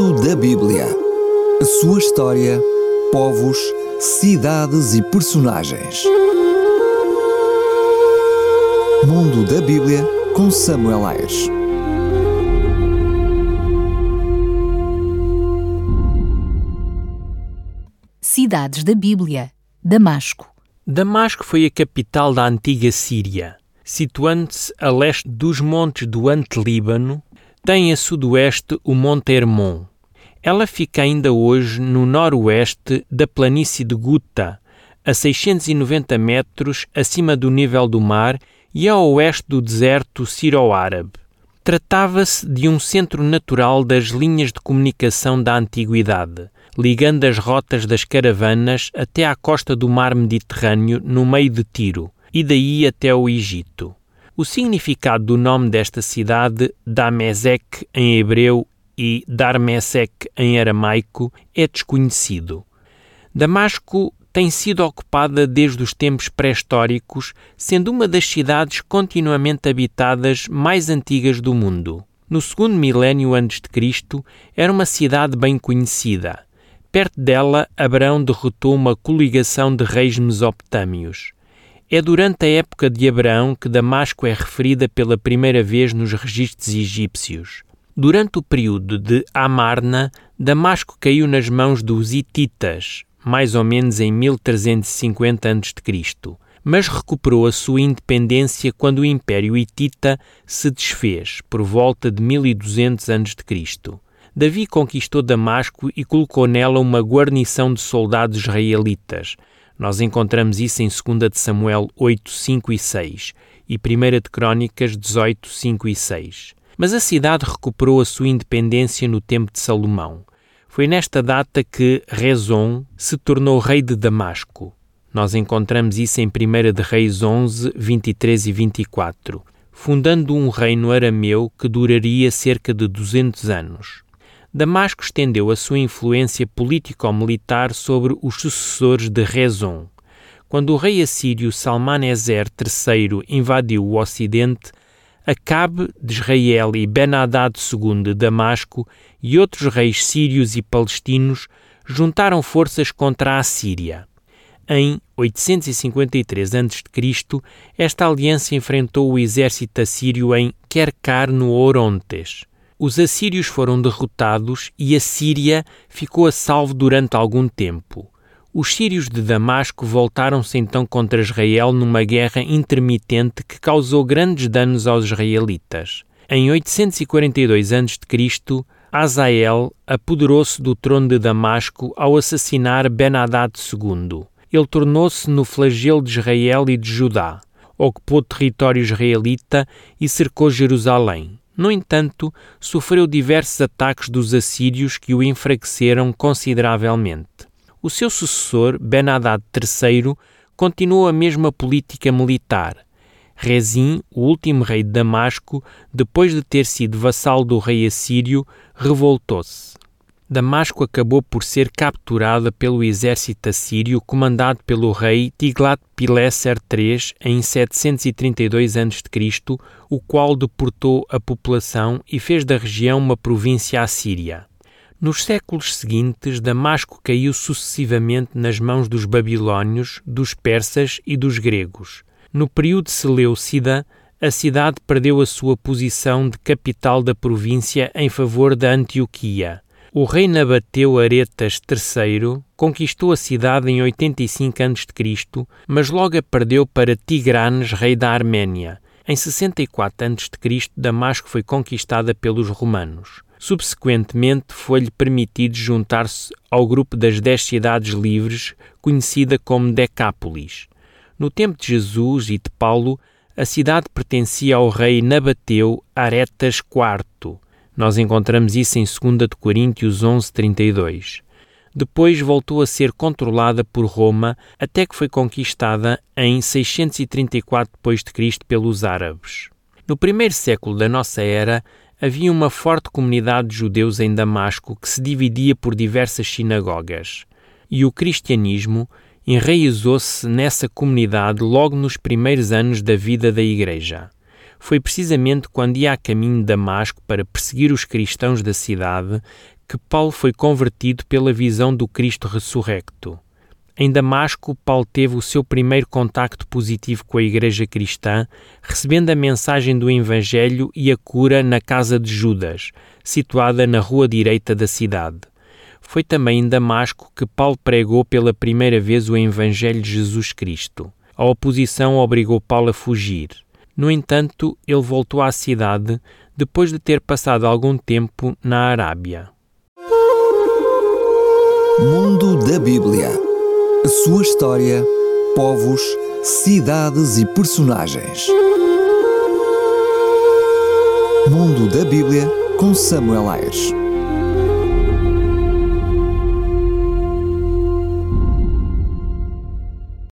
Mundo da Bíblia. A sua história, povos, cidades e personagens. Mundo da Bíblia com Samuel Ayres. Cidades da Bíblia. Damasco. Damasco foi a capital da antiga Síria. Situando-se a leste dos montes do Ante-Líbano, tem a sudoeste o Monte Hermon. Ela fica ainda hoje no noroeste da planície de Guta, a 690 metros acima do nível do mar e a oeste do deserto sírio-árabe. Tratava-se de um centro natural das linhas de comunicação da antiguidade, ligando as rotas das caravanas até à costa do mar Mediterrâneo no meio de Tiro e daí até o Egito. O significado do nome desta cidade, Damesek em hebreu e Darmesek em aramaico, é desconhecido. Damasco tem sido ocupada desde os tempos pré-históricos, sendo uma das cidades continuamente habitadas mais antigas do mundo. No segundo milénio antes de Cristo, era uma cidade bem conhecida. Perto dela, Abraão derrotou uma coligação de reis mesopotâmios. É durante a época de Abraão que Damasco é referida pela primeira vez nos registros egípcios. Durante o período de Amarna, Damasco caiu nas mãos dos Hititas, mais ou menos em 1350 a.C., mas recuperou a sua independência quando o Império Hitita se desfez, por volta de 1200 a.C. Davi conquistou Damasco e colocou nela uma guarnição de soldados israelitas, nós encontramos isso em 2 de Samuel 8, 5 e 6 e 1 de Crônicas 18, 5 e 6. Mas a cidade recuperou a sua independência no tempo de Salomão. Foi nesta data que Rezon se tornou rei de Damasco. Nós encontramos isso em 1 de Reis 11, 23 e 24, fundando um reino arameu que duraria cerca de 200 anos. Damasco estendeu a sua influência político-militar sobre os sucessores de Rezon. Quando o rei assírio Salmaneser III invadiu o Ocidente, Acabe de Israel e Ben-Hadad II de Damasco e outros reis sírios e palestinos juntaram forças contra a Síria. Em 853 a.C., esta aliança enfrentou o exército assírio em Kerkar no Orontes os assírios foram derrotados e a Síria ficou a salvo durante algum tempo. Os sírios de Damasco voltaram-se então contra Israel numa guerra intermitente que causou grandes danos aos israelitas. Em 842 a.C., Azael apoderou-se do trono de Damasco ao assassinar Ben-Hadad II. Ele tornou-se no flagelo de Israel e de Judá, ocupou território israelita e cercou Jerusalém. No entanto, sofreu diversos ataques dos assírios que o enfraqueceram consideravelmente. O seu sucessor, Ben-Hadad III, continuou a mesma política militar. Rezim, o último rei de Damasco, depois de ter sido vassalo do rei assírio, revoltou-se. Damasco acabou por ser capturada pelo exército assírio comandado pelo rei Tiglat-Pileser III em 732 a.C., o qual deportou a população e fez da região uma província assíria. Nos séculos seguintes, Damasco caiu sucessivamente nas mãos dos babilônios, dos persas e dos gregos. No período Seleucida, a cidade perdeu a sua posição de capital da província em favor da Antioquia. O rei Nabateu Aretas III conquistou a cidade em 85 a.C., mas logo a perdeu para Tigranes, rei da Arménia. Em 64 a.C., Damasco foi conquistada pelos romanos. Subsequentemente, foi-lhe permitido juntar-se ao grupo das Dez Cidades Livres, conhecida como Decápolis. No tempo de Jesus e de Paulo, a cidade pertencia ao rei Nabateu Aretas IV. Nós encontramos isso em 2 Coríntios 11:32. Depois voltou a ser controlada por Roma até que foi conquistada em 634 d.C. pelos árabes. No primeiro século da nossa era, havia uma forte comunidade de judeus em Damasco que se dividia por diversas sinagogas. E o cristianismo enraizou-se nessa comunidade logo nos primeiros anos da vida da Igreja. Foi precisamente quando ia a caminho de Damasco para perseguir os cristãos da cidade que Paulo foi convertido pela visão do Cristo ressurrecto. Em Damasco, Paulo teve o seu primeiro contacto positivo com a Igreja Cristã, recebendo a mensagem do Evangelho e a cura na casa de Judas, situada na rua direita da cidade. Foi também em Damasco que Paulo pregou pela primeira vez o Evangelho de Jesus Cristo. A oposição obrigou Paulo a fugir. No entanto, ele voltou à cidade depois de ter passado algum tempo na Arábia. Mundo da Bíblia a sua história, povos, cidades e personagens. Mundo da Bíblia com Samuel Ayres.